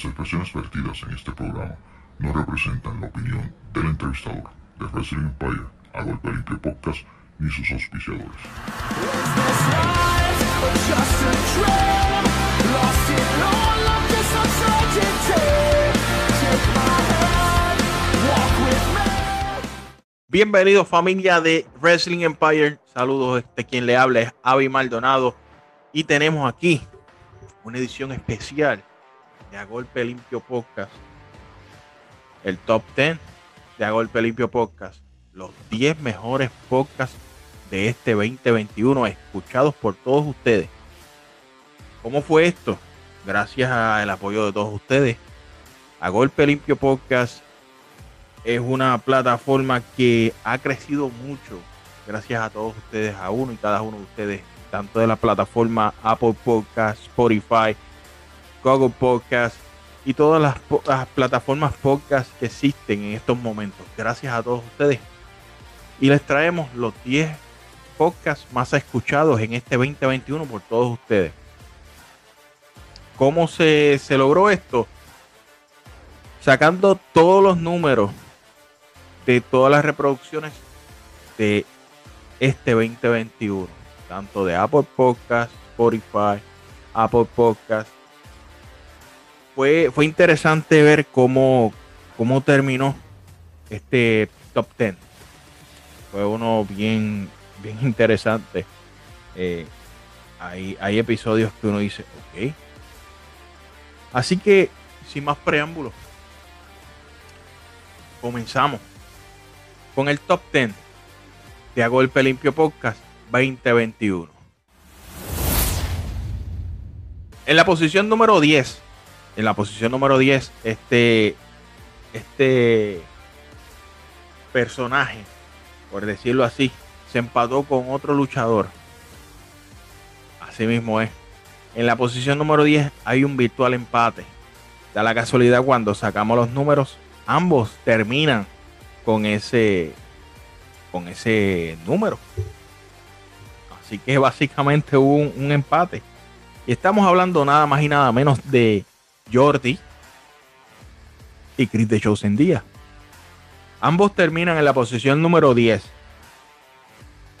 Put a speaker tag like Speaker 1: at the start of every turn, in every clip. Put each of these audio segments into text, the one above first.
Speaker 1: Las expresiones vertidas en este programa no representan la opinión del entrevistador de Wrestling Empire, a golpe limpio podcast, ni sus auspiciadores.
Speaker 2: Bienvenidos familia de Wrestling Empire. Saludos, este quien le habla es Avi Maldonado y tenemos aquí una edición especial de A Golpe Limpio Podcast. El top 10 de A Golpe Limpio Podcast. Los 10 mejores podcasts de este 2021 escuchados por todos ustedes. ¿Cómo fue esto? Gracias al apoyo de todos ustedes. A Golpe Limpio Podcast es una plataforma que ha crecido mucho gracias a todos ustedes, a uno y cada uno de ustedes, tanto de la plataforma Apple Podcast, Spotify, Google Podcast y todas las, plataformas podcast que existen en estos momentos. Gracias a todos ustedes. Y les traemos los 10 podcasts más escuchados en este 2021 por todos ustedes. ¿Cómo se, se logró esto? Sacando todos los números de todas las reproducciones de este 2021, tanto de Apple Podcast, Spotify, Apple Podcast. Fue, fue interesante ver cómo, cómo terminó este top 10. Fue uno bien, bien interesante. Eh, hay, hay episodios que uno dice, ok. Así que, sin más preámbulos, comenzamos con el top 10 de A Golpe Limpio Podcast 2021. En la posición número 10, en la posición número 10, este, este personaje, por decirlo así, se empató con otro luchador. Así mismo es. En la posición número 10 hay un virtual empate. Da la casualidad cuando sacamos los números, ambos terminan con ese con ese número. Así que básicamente hubo un, empate. Y estamos hablando nada más y nada menos de Jordi y Chris de Chosen. Ambos terminan en la posición número 10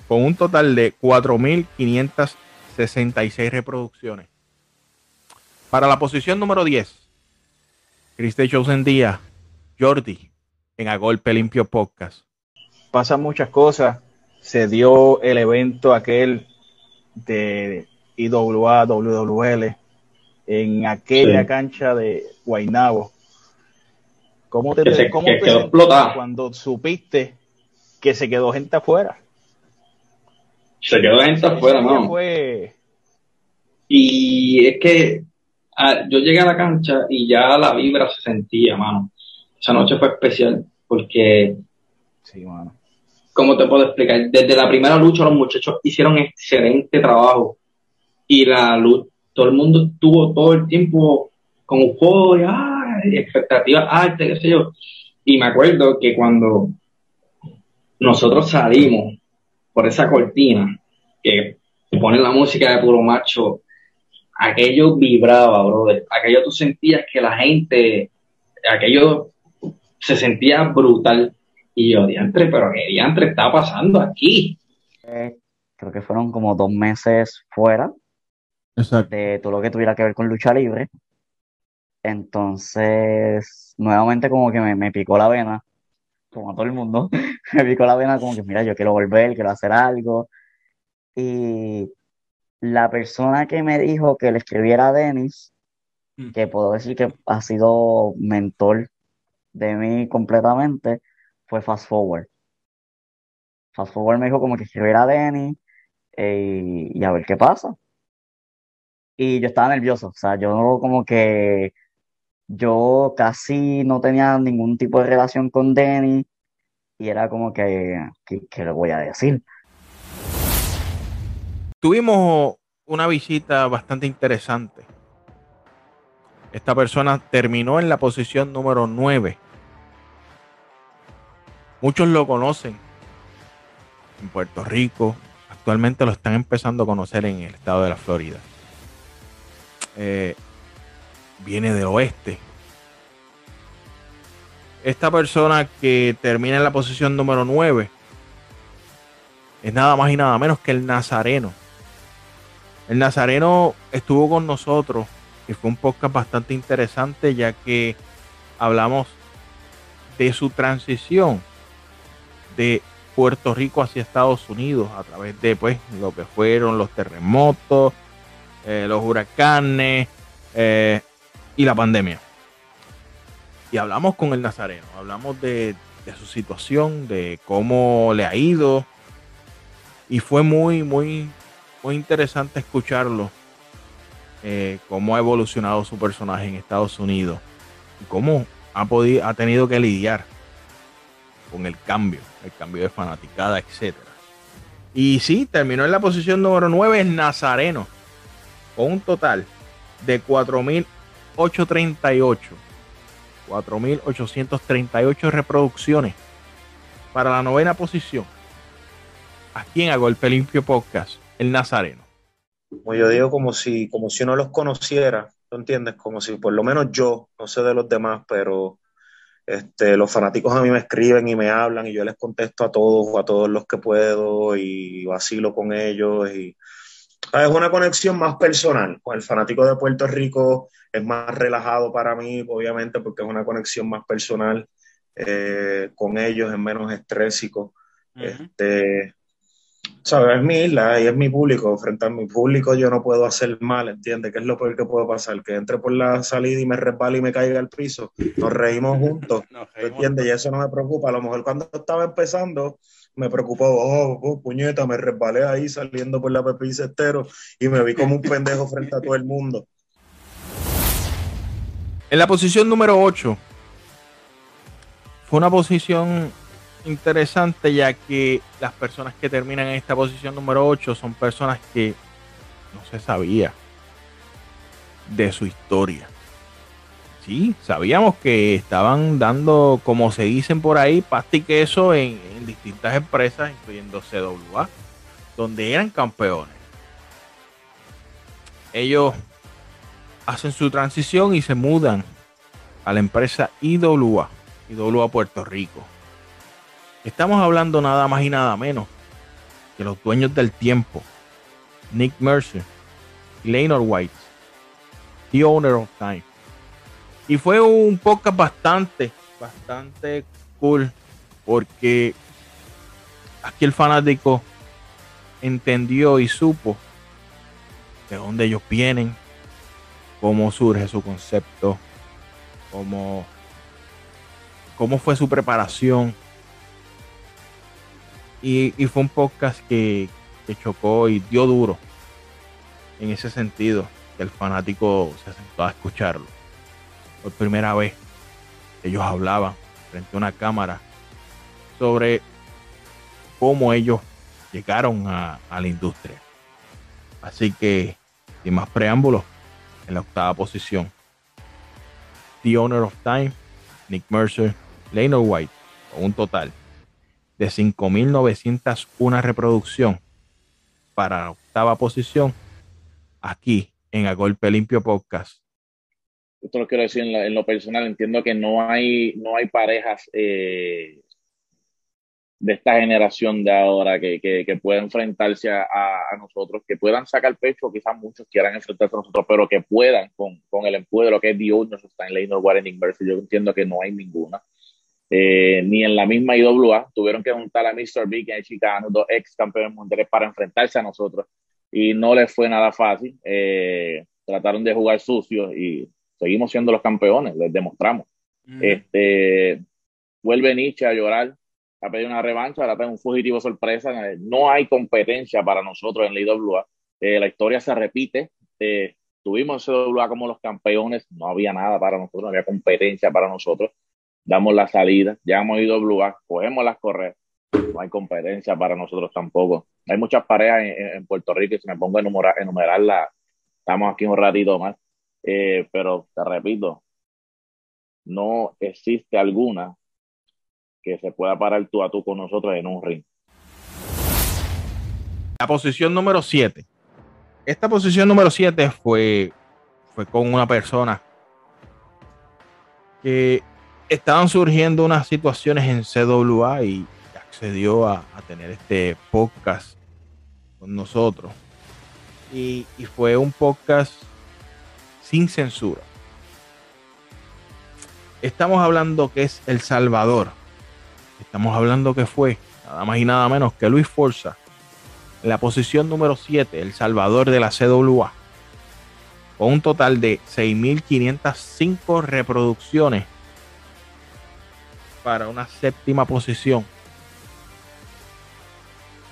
Speaker 2: con un total de 4.566 reproducciones. Para la posición número 10, Chris de Chosen Jordi en A Golpe Limpio Podcast. Pasan muchas cosas. Se dio el evento aquel de IWA, WWL, en aquella cancha de Guaynabo. ¿Cómo te,
Speaker 3: que
Speaker 2: cómo
Speaker 3: quedó
Speaker 2: cuando supiste que se quedó gente afuera?
Speaker 3: Se quedó gente afuera, ¿no?
Speaker 2: Fue...
Speaker 3: Y es que ah, yo llegué a la cancha y ya la vibra se sentía, mano. Esa noche fue especial porque,
Speaker 2: sí, bueno.
Speaker 3: ¿cómo te puedo explicar? Desde la primera lucha los muchachos hicieron excelente trabajo y la luz, todo el mundo estuvo todo el tiempo con euforia, expectativas altas, qué sé yo. Y me acuerdo que cuando nosotros salimos por esa cortina que ponen la música de puro macho, aquello vibraba, brother. Aquello tú sentías que la gente, aquello se sentía brutal. Y yo, diantre, pero ¿qué diantre está pasando aquí?
Speaker 4: Eh, creo que fueron como dos meses fuera de todo lo que tuviera que ver con lucha libre. Entonces, nuevamente como que me, me picó la vena, como a todo el mundo, me picó la vena como que, mira, yo quiero volver, quiero hacer algo. Y la persona que me dijo que le escribiera a Dennis, mm. que puedo decir que ha sido mentor de mí completamente fue Fast Forward. Fast Forward me dijo como que escribiera a Denny eh, y a ver qué pasa. Y yo estaba nervioso, o sea, yo como que yo casi no tenía ningún tipo de relación con Denny y era como que, ¿qué le voy a decir?
Speaker 2: Tuvimos una visita bastante interesante esta persona terminó en la posición número 9. Muchos lo conocen en Puerto Rico. Actualmente lo están empezando a conocer en el estado de la Florida. Eh, viene del oeste, esta persona que termina en la posición número 9 es nada más y nada menos que el Nazareno. El Nazareno estuvo con nosotros y fue un podcast bastante interesante ya que hablamos de su transición de Puerto Rico hacia Estados Unidos a través de pues lo que fueron los terremotos, eh, los huracanes eh, y la pandemia. Y hablamos con el Nazareno, hablamos de, su situación, de cómo le ha ido. Y fue muy, muy, muy interesante escucharlo, eh, cómo ha evolucionado su personaje en Estados Unidos y cómo ha, podido, ha tenido que lidiar con el cambio, el cambio de fanaticada, etcétera. Y sí, terminó en la posición número 9 el Nazareno, con un total de 4.838. 4.838 reproducciones para la novena posición. Aquí en A Golpe Limpio Podcast, el Nazareno.
Speaker 5: Como yo digo, como si, como si uno los conociera, ¿tú entiendes? Como si por lo menos yo, no sé de los demás, pero este, los fanáticos a mí me escriben y me hablan y yo les contesto a todos, a todos los que puedo y vacilo con ellos y es una conexión más personal. Con el fanático de Puerto Rico es más relajado para mí, obviamente, porque es una conexión más personal eh, con ellos, es menos estrésico. este, ¿sabes? Es mi isla y es mi público. Frente a mi público yo no puedo hacer mal, ¿entiendes? ¿Qué es lo peor que puedo pasar? Que entre por la salida y me resbale y me caiga al piso. Nos reímos juntos, ¿entiendes? Y eso no me preocupa. A lo mejor cuando estaba empezando me preocupó, oh, oh, puñeta, me resbalé ahí saliendo por la Pepín Cestero y me vi como un pendejo frente a todo el mundo.
Speaker 2: En la posición número 8 fue una posición interesante ya que las personas que terminan en esta posición número 8 son personas que no se sabía de su historia. Sabíamos que estaban dando, como se dicen por ahí, pasta y queso en, en distintas empresas, incluyendo CWA, donde eran campeones. Ellos hacen su transición y se mudan a la empresa IWA, IWA Puerto Rico. Estamos hablando nada más y nada menos que los dueños del tiempo, Nick Mercer, Leonard White, The Owner of Time. Y fue un podcast bastante, bastante cool, porque aquí el fanático entendió y supo de dónde ellos vienen, cómo surge su concepto, cómo, cómo fue su preparación y, fue un podcast que, chocó y dio duro en ese sentido, que el fanático se sentó a escucharlo. Por primera vez ellos hablaban frente a una cámara sobre cómo ellos llegaron a, la industria. Así que, sin más preámbulos, en la octava posición, The Owner of Time, Nick Mercer, Leonard White, con un total de 5.901 reproducción para la octava posición aquí en A Golpe Limpio Podcast.
Speaker 6: Esto lo quiero decir en, lo personal. Entiendo que no hay, no hay parejas eh, de esta generación de ahora que, que, puedan enfrentarse a, nosotros, que puedan sacar pecho, quizás muchos quieran enfrentarse a nosotros, pero que puedan con, con el empuje de lo que es Dios, nos está en Lane Warren Yo entiendo que no hay ninguna. Eh, ni en la misma IWA tuvieron que juntar a Mr. Big y a Chicano, dos ex campeones mundiales, para enfrentarse a nosotros y no les fue nada fácil. Eh, trataron de jugar sucios y seguimos siendo los campeones, les demostramos. este, vuelve Nietzsche a llorar, a pedir una revancha, ahora tengo un fugitivo sorpresa. No hay competencia para nosotros en la IWA. Eh, la historia se repite. tuvimos IWA como los campeones, no había nada para nosotros, no había competencia para nosotros damos la salida, ya hemos ido a cogemos las correas, no hay competencia para nosotros tampoco. Hay muchas parejas en, Puerto Rico y si me pongo a enumerar, enumerarlas, estamos aquí un ratito más. Eh, pero te repito, no existe alguna que se pueda parar tú a tú con nosotros en un ring.
Speaker 2: La posición número 7. Esta posición número 7 fue, fue con una persona que estaban surgiendo unas situaciones en CWA y accedió a, a tener este podcast con nosotros. Y, y fue un podcast sin censura. Estamos hablando que es El Salvador. Estamos hablando que fue nada más y nada menos que Luis Forza. En la posición número 7, El Salvador de la CWA. Con un total de 6.505 reproducciones para una séptima posición.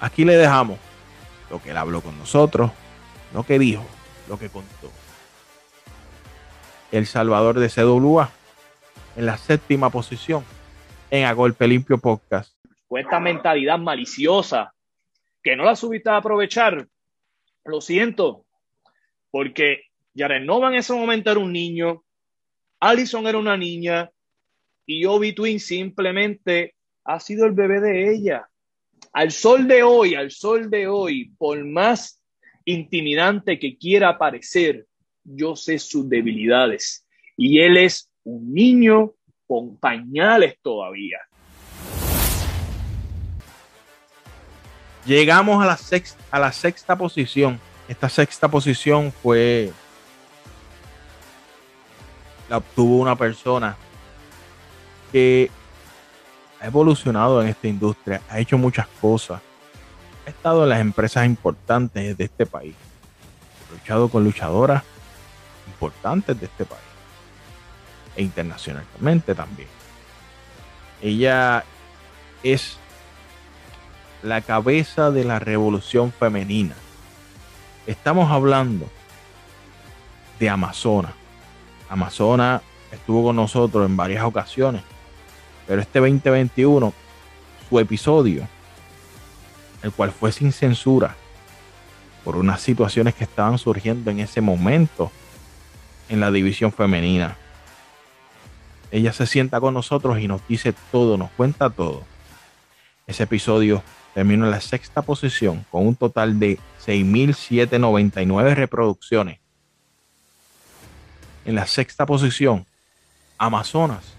Speaker 2: Aquí le dejamos lo que él habló con nosotros, lo que dijo, lo que contó. El Salvador de CWA en la séptima posición en A Golpe Limpio Podcast.
Speaker 7: Con esta mentalidad maliciosa que no la subiste a aprovechar, lo siento, porque Jared en ese momento era un niño, Allison era una niña y Obi Twin simplemente ha sido el bebé de ella. Al sol de hoy, al sol de hoy, por más intimidante que quiera parecer, yo sé sus debilidades y él es un niño con pañales todavía.
Speaker 2: Llegamos a la sexta, a la sexta posición. Esta sexta posición fue la obtuvo una persona que ha evolucionado en esta industria, ha hecho muchas cosas, ha estado en las empresas importantes de este país, ha luchado con luchadoras importantes de este país e internacionalmente también. Ella es la cabeza de la revolución femenina. Estamos hablando de Amazona. Amazona estuvo con nosotros en varias ocasiones, pero este 2021, su episodio, el cual fue sin censura, por unas situaciones que estaban surgiendo en ese momento en la división femenina. Ella se sienta con nosotros y nos dice todo, nos cuenta todo. Ese episodio terminó en la sexta posición con un total de 6.799 reproducciones. En la sexta posición, Amazonas,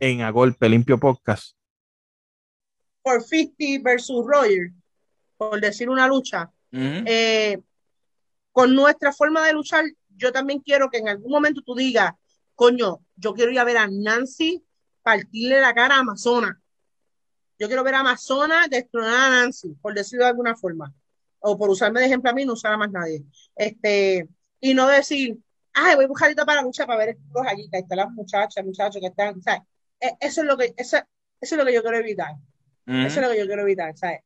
Speaker 2: en A Golpe Limpio Podcast.
Speaker 8: Por 50 versus Roger, por decir una lucha, eh, con nuestra forma de luchar, yo también quiero que en algún momento tú digas, coño, yo quiero ir a ver a Nancy partirle la cara a Amazona. Yo quiero ver a Amazona destronar a Nancy, por decirlo de alguna forma. O por usarme de ejemplo a mí, no usar a más nadie. Este, y no decir, ay, voy a buscar para la lucha para ver estos allí, que están las muchachas, muchachos que están, ¿sabes? Eso es lo que, eso, eso es lo que yo quiero evitar. Eso es lo que yo quiero evitar, ¿sabes?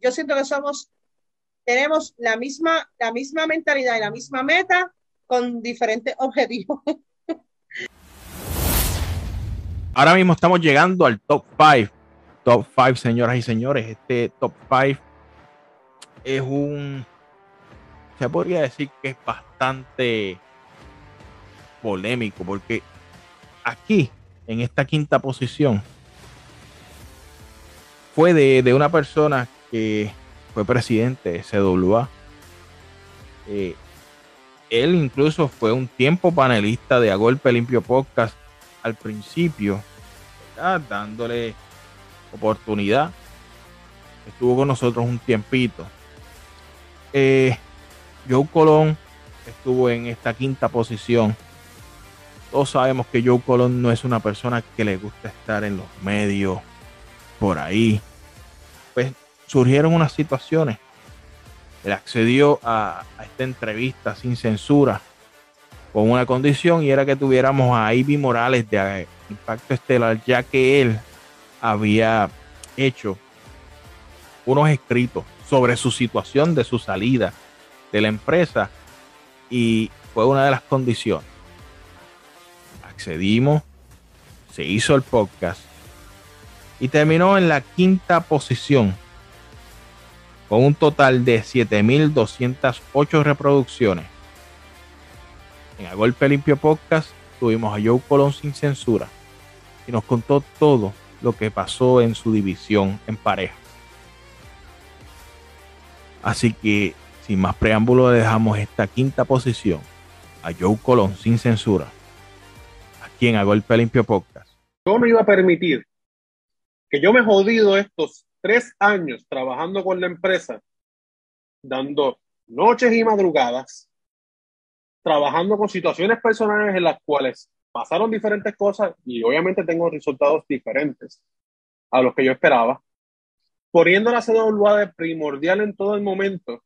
Speaker 8: Yo siento que somos, tenemos la misma, la misma mentalidad y la misma meta con diferentes objetivos.
Speaker 2: Ahora mismo estamos llegando al top 5. Top 5, señoras y señores. Este top 5 es un. Se podría decir que es bastante polémico, porque aquí, en esta quinta posición, fue de, una persona que fue presidente de CWA. Eh, él incluso fue un tiempo panelista de A Golpe Limpio Podcast al principio, dándole oportunidad. Estuvo con nosotros un tiempito. Eh, Joe Colón estuvo en esta quinta posición. Todos sabemos que Joe Colón no es una persona que le gusta estar en los medios, por ahí. Pues surgieron unas situaciones. Él accedió a, a esta entrevista sin censura con una condición y era que tuviéramos a Ivy Morales de Impacto Estelar, ya que él había hecho unos escritos sobre su situación de su salida de la empresa y fue una de las condiciones. Accedimos, se hizo el podcast y terminó en la quinta posición con un total de 7.208 reproducciones en A Golpe Limpio Podcast tuvimos a Joe Colón sin censura y nos contó todo lo que pasó en su división en pareja. Así que, sin más preámbulo, dejamos esta quinta posición a Joe Colón sin censura aquí en A Golpe Limpio Podcast.
Speaker 9: yo no iba a permitir que yo me he jodido estos tres años trabajando con la empresa, dando noches y madrugadas, trabajando con situaciones personales en las cuales pasaron diferentes cosas y obviamente tengo resultados diferentes a los que yo esperaba, poniendo la CWA de primordial en todo el momento,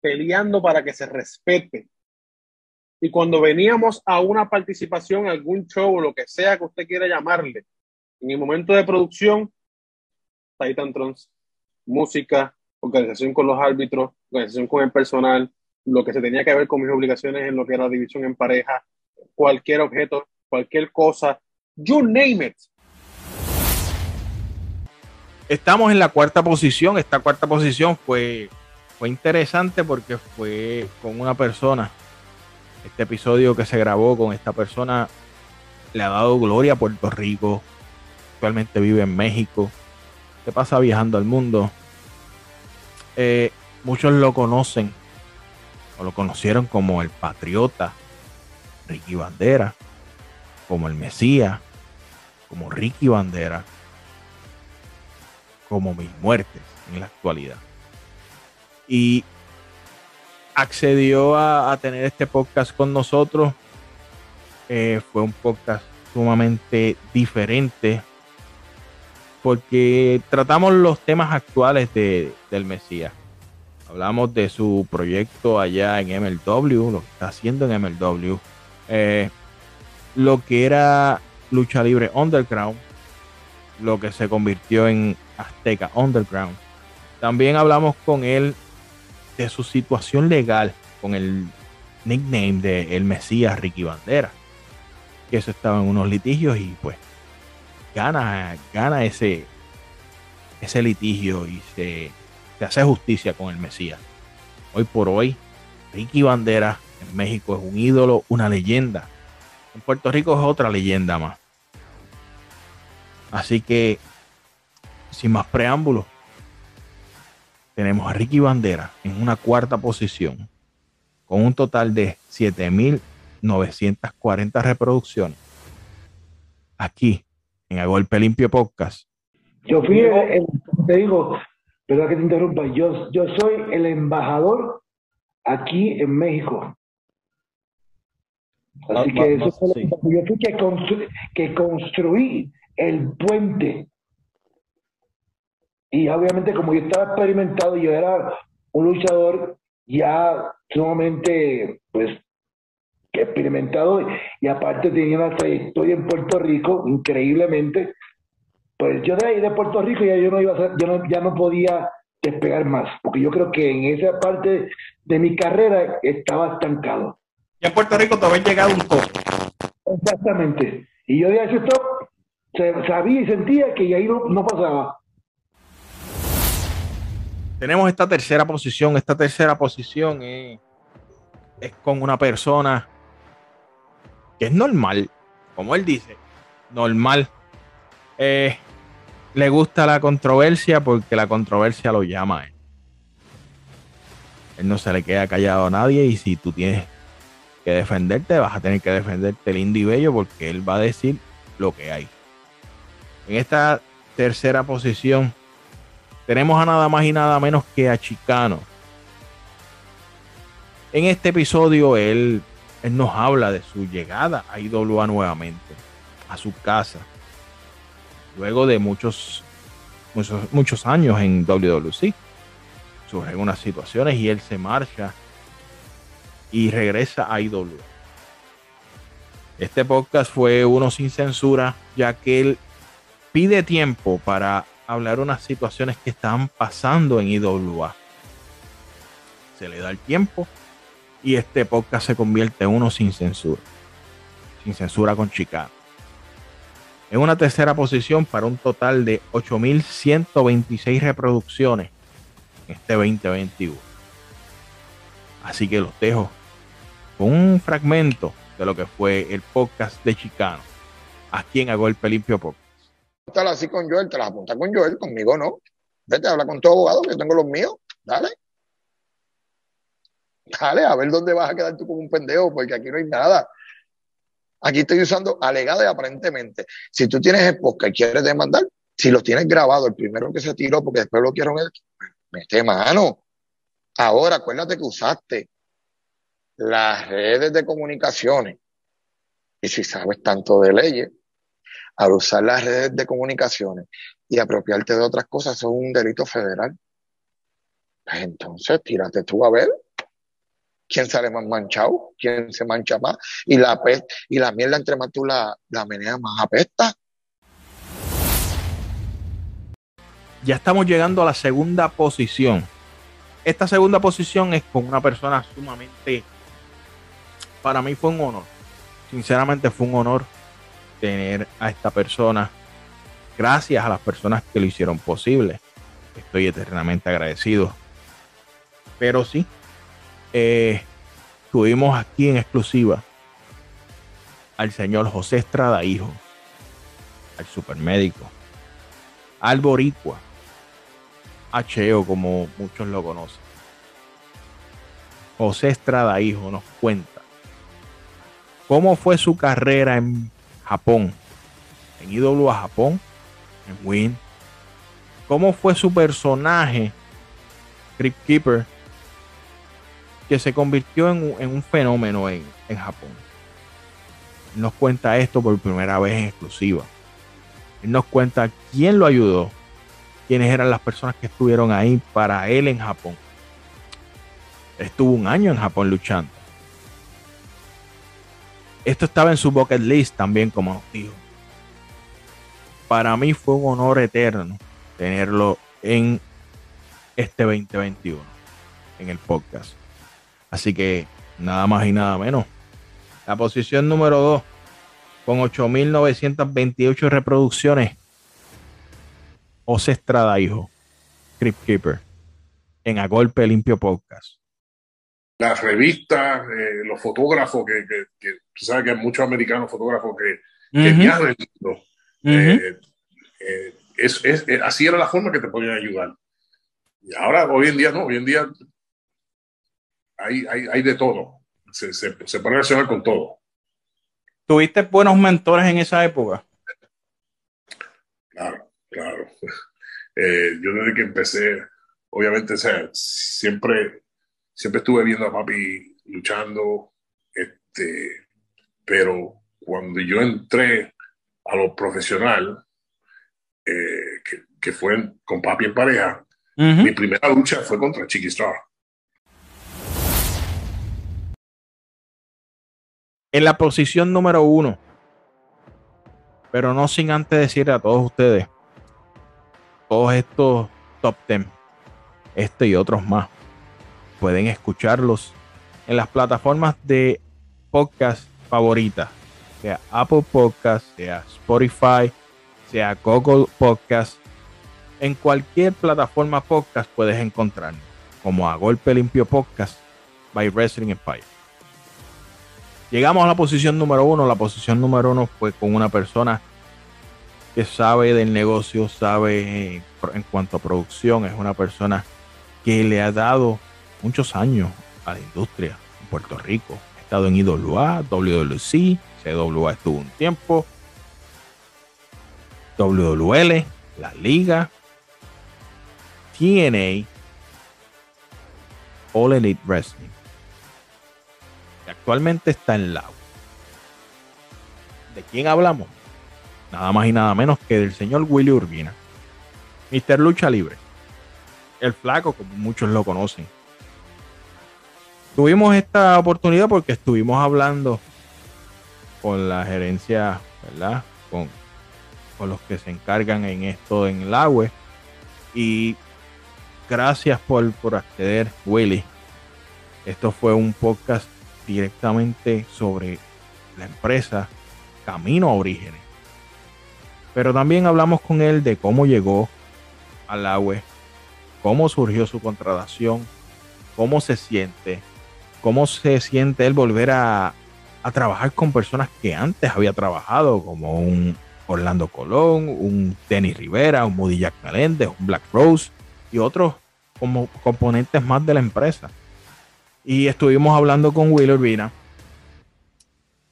Speaker 9: peleando para que se respete. Y cuando veníamos a una participación, algún show o lo que sea que usted quiera llamarle, en el momento de producción, Titan Trons, música, organización con los árbitros, organización con el personal, lo que se tenía que ver con mis obligaciones en lo que era división en pareja, cualquier objeto, cualquier cosa, you name it.
Speaker 2: Estamos en la cuarta posición. Esta cuarta posición fue, fue interesante porque fue con una persona. Este episodio que se grabó con esta persona le ha dado gloria a Puerto Rico. Actualmente vive en México. Pasa viajando al mundo. Eh, muchos lo conocen o lo conocieron como el patriota Ricky Bandera, como el Mesías, como Ricky Bandera, como mis muertes en la actualidad. Y accedió a, tener este podcast con nosotros. Eh, fue un podcast sumamente diferente porque tratamos los temas actuales de, del Mesías. Hablamos de su proyecto allá en MLW, lo que está haciendo en MLW, eh, lo que era lucha libre underground, lo que se convirtió en Azteca Underground. También hablamos con él de su situación legal con el nickname de El Mesías Ricky Bandera. Que eso estaba en unos litigios y pues gana, gana ese, ese litigio y se, se hace justicia con el Mesías. Hoy por hoy, Ricky Bandera en México es un ídolo, una leyenda. En Puerto Rico es otra leyenda más. Así que, sin más preámbulos, tenemos a Ricky Bandera en una cuarta posición, con un total de 7.940 reproducciones. Aquí, en A Golpe Limpio Podcast.
Speaker 10: Yo fui, el, te digo, perdón que te interrumpa, yo, yo soy el embajador aquí en México. Así que eso fue yo fui que, que construí el puente. Y obviamente como yo estaba experimentado, yo era un luchador ya sumamente, pues, experimentado y aparte tenía una trayectoria en Puerto Rico, increíblemente, pues yo de ahí de Puerto Rico ya yo no iba a yo no, ya no podía despegar más, porque yo creo que en esa parte de mi carrera estaba estancado.
Speaker 2: Ya en Puerto Rico te llegado un top.
Speaker 10: Exactamente. Y yo de ese top sabía y sentía que ahí no, no pasaba.
Speaker 2: Tenemos esta tercera posición. Esta tercera posición es, es con una persona que es normal, como él dice, normal. Eh, le gusta la controversia porque la controversia lo llama él. Él no se le queda callado a nadie y si tú tienes que defenderte, vas a tener que defenderte lindo y bello porque él va a decir lo que hay. En esta tercera posición tenemos a nada más y nada menos que a Chicano. En este episodio él, él nos habla de su llegada a IWA nuevamente, a su casa, luego de muchos, muchos, muchos años en WWC. Surgen unas situaciones y él se marcha y regresa a IWA. Este podcast fue uno sin censura, ya que él pide tiempo para hablar unas situaciones que están pasando en IWA. Se le da el tiempo y este podcast se convierte en uno sin censura. Sin censura con Chicago. En una tercera posición para un total de 8.126 reproducciones en este 2021. Así que los dejo con un fragmento de lo que fue el podcast de Chicano. Aquí en A Golpe Limpio Podcast
Speaker 11: así con Joel, te las apuntas con Joel, conmigo no. Vete, habla con tu abogado, que yo tengo los míos. Dale. Dale, a ver dónde vas a quedar tú como un pendejo, porque aquí no hay nada. Aquí estoy usando alegado y aparentemente. Si tú tienes el podcast y quieres demandar, si lo tienes grabado, el primero que se tiró, porque después lo quiero mete mano. Ahora, acuérdate que usaste las redes de comunicaciones. Y si sabes tanto de leyes, al usar las redes de comunicaciones y apropiarte de otras cosas, eso es un delito federal. Pues entonces, tírate tú a ver quién sale más manchado, quién se mancha más, y la y la mierda entre más tú la, la meneas más apesta.
Speaker 2: Ya estamos llegando a la segunda posición. Esta segunda posición es con una persona sumamente, para mí fue un honor. Sinceramente fue un honor tener a esta persona. Gracias a las personas que lo hicieron posible. Estoy eternamente agradecido. Pero sí, eh, tuvimos aquí en exclusiva al señor José Estrada, hijo, al supermédico, al boricua, Cheo, como muchos lo conocen. José Estrada, hijo, nos cuenta cómo fue su carrera en Japón, en IWA Japón, en Win, cómo fue su personaje, Crypt Keeper, que se convirtió en, un fenómeno en, Japón. nos cuenta esto por primera vez en exclusiva. Él nos cuenta quién lo ayudó, quiénes eran las personas que estuvieron ahí para él en Japón. Estuvo un año en Japón luchando. Esto estaba en su bucket list también, como nos dijo. Para mí fue un honor eterno tenerlo en este 2021, en el podcast. Así que nada más y nada menos. La posición número 2, con 8.928 reproducciones. José Estrada, hijo. Crypt Keeper. En A Golpe Limpio Podcast.
Speaker 1: Las revistas, eh, los fotógrafos, que, que, tú sabes que hay muchos americanos fotógrafos que, que viajan eh, eh, es, es, así era la forma que te podían ayudar. Y ahora, hoy en día, no, hoy en día hay, hay, hay de todo. Se, se, se puede relacionar con todo.
Speaker 2: ¿Tuviste buenos mentores en esa época?
Speaker 1: Claro, claro. Eh, yo desde que empecé, obviamente, o sea, siempre, siempre estuve viendo a papi luchando, este, pero cuando yo entré a lo profesional, eh, que, que, fue con papi en pareja, mi primera lucha fue contra Chiqui Star.
Speaker 2: En la posición número uno. Pero no sin antes decir a todos ustedes, todos estos top 10, este y otros más, pueden escucharlos en las plataformas de podcast favoritas, sea Apple Podcast, sea Spotify, sea Google Podcast. En cualquier plataforma podcast puedes encontrarnos como a Golpe Limpio Podcast by Wrestling Empire. Llegamos a la posición número uno. La posición número uno fue con una persona que sabe del negocio, sabe en cuanto a producción, es una persona que le ha dado muchos años a la industria en Puerto Rico. Ha estado en IWA, WWC, CWA estuvo un tiempo, WWL, la Liga, TNA, All Elite Wrestling actualmente está en la ¿De quién hablamos? Nada más y nada menos que del señor Willy Urbina. Mister Lucha Libre. El flaco, como muchos lo conocen. Tuvimos esta oportunidad porque estuvimos hablando con la gerencia, ¿verdad? Con, con los que se encargan en esto en el agua. Y gracias por, por acceder, Willy. Esto fue un podcast directamente sobre la empresa Camino a Orígenes. Pero también hablamos con él de cómo llegó al agua, cómo surgió su contratación, cómo se siente, cómo se siente él volver a, a trabajar con personas que antes había trabajado, como un Orlando Colón, un Denny Rivera, un Moody Jack un Black Rose y otros como componentes más de la empresa y estuvimos hablando con Will Urbina.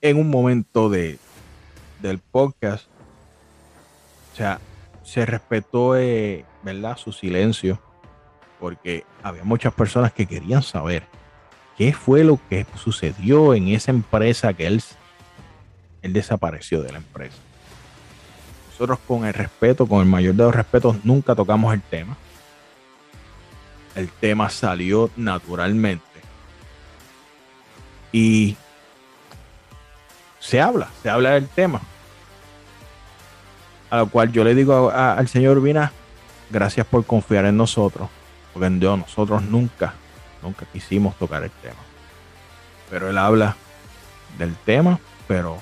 Speaker 2: en un momento de, del podcast, o sea, se respetó, eh, ¿verdad? Su silencio, porque había muchas personas que querían saber qué fue lo que sucedió en esa empresa que él, él desapareció de la empresa. Nosotros con el respeto, con el mayor de los respetos, nunca tocamos el tema. El tema salió naturalmente. Y se habla, se habla del tema. A lo cual yo le digo al señor Urbina, gracias por confiar en nosotros, porque nosotros nunca, nunca quisimos tocar el tema. Pero él habla del tema, pero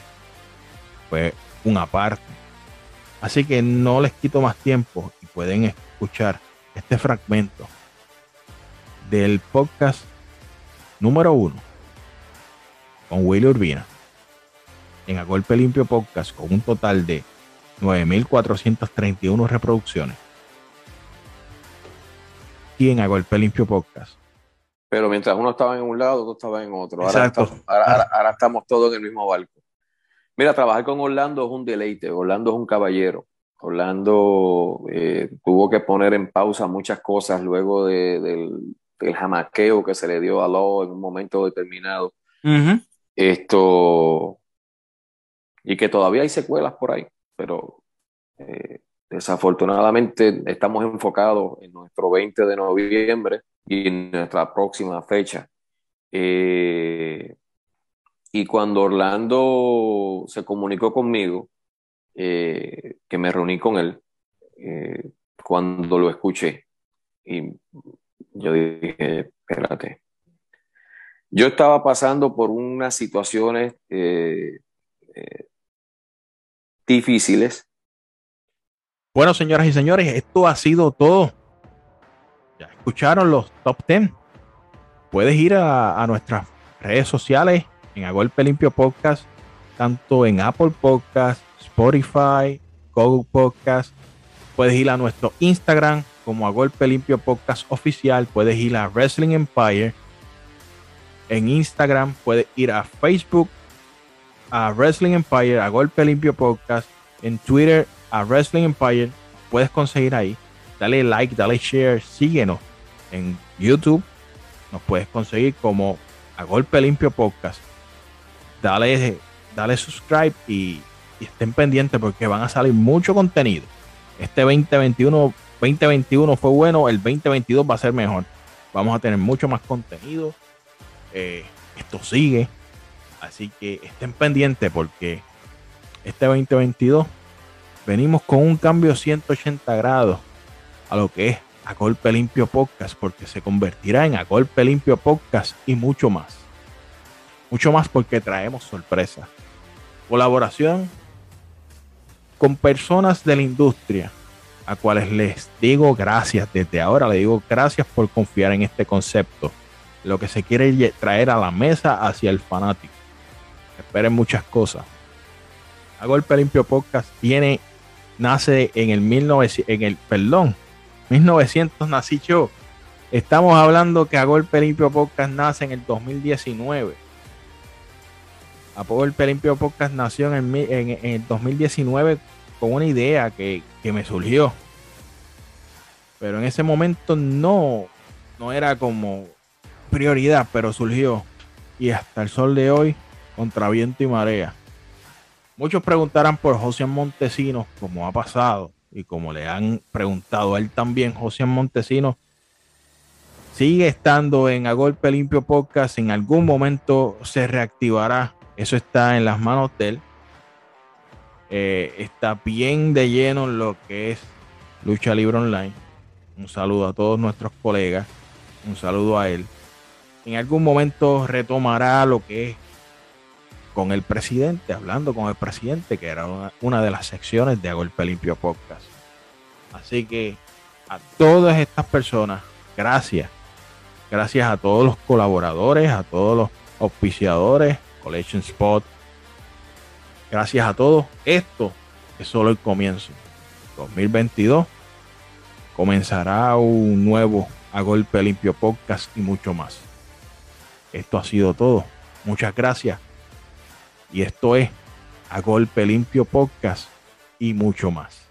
Speaker 2: fue una parte. Así que no les quito más tiempo y pueden escuchar este fragmento del podcast número uno con Willy Urbina en A Golpe Limpio Podcast con un total de 9.431 reproducciones. Y en A Golpe Limpio Podcast.
Speaker 12: Pero mientras uno estaba en un lado, otro estaba en otro. Ahora, estamos, ahora, estamos todos en el mismo barco. Mira, trabajar con Orlando es un deleite. Orlando es un caballero. Orlando eh, tuvo que poner en pausa muchas cosas luego del, del, jamaqueo que se le dio a Law en un momento determinado. Esto y que todavía hay secuelas por ahí, pero eh, desafortunadamente estamos enfocados en nuestro 20 de noviembre y en nuestra próxima fecha. Eh, y cuando Orlando se comunicó conmigo, eh, que me reuní con él, cuando lo escuché, y yo dije, espérate, yo estaba pasando por unas situaciones difíciles.
Speaker 2: Bueno, señoras y señores, esto ha sido todo. Ya escucharon los top 10. Puedes ir a, nuestras redes sociales en A Golpe Limpio Podcast, tanto en Apple Podcast, Spotify, Google Podcast. Puedes ir a nuestro Instagram como A Golpe Limpio Podcast Oficial. Puedes ir a Wrestling Empire. En Instagram puedes ir a Facebook a Wrestling Empire, a Golpe Limpio Podcast, en Twitter a Wrestling Empire, puedes conseguir ahí. Dale like, dale share, síguenos en YouTube, nos puedes conseguir como a Golpe Limpio Podcast. Dale, dale subscribe y, estén pendientes porque van a salir mucho contenido. Este 2021, 2021 fue bueno, el 2022 va a ser mejor. Vamos a tener mucho más contenido. Eh, esto sigue. Así que estén pendientes porque este 2022 venimos con un cambio 180 grados a lo que es A Golpe Limpio Podcast, porque se convertirá en A Golpe Limpio Podcast y mucho más. Mucho más porque traemos sorpresas. Colaboración con personas de la industria, a cuales les digo gracias desde ahora, les digo gracias por confiar en este concepto, lo que se quiere traer a la mesa hacia el fanático esperen muchas cosas. A Golpe Limpio Podcast tiene, nace en el 1900, en el, perdón, 1900 nací yo. Estamos hablando que A Golpe Limpio Podcast nace en el 2019. A Golpe Limpio Podcast nació en el, en, el 2019 con una idea que, que me surgió. Pero en ese momento no, no era como prioridad, pero surgió. Y hasta el sol de hoy contra viento y marea. Muchos preguntarán por José Montesinos, como ha pasado, y como le han preguntado a él también, José Montesinos sigue estando en A Golpe Limpio Podcast, en algún momento se reactivará, eso está en las manos de él. Eh, está bien de lleno en lo que es Lucha Libre Online. Un saludo a todos nuestros colegas, un saludo a él. En algún momento retomará lo que es con el presidente, hablando con el presidente, que era una, de las secciones de A Golpe Limpio Podcast. Así que a todas estas personas, gracias. Gracias a todos los colaboradores, a todos los auspiciadores, Collection Spot. Gracias a todos. Esto es solo el comienzo. 2022 comenzará un nuevo A Golpe Limpio Podcast y mucho más. Esto ha sido todo. Muchas gracias Y esto es A Golpe Limpio Podcast y mucho más.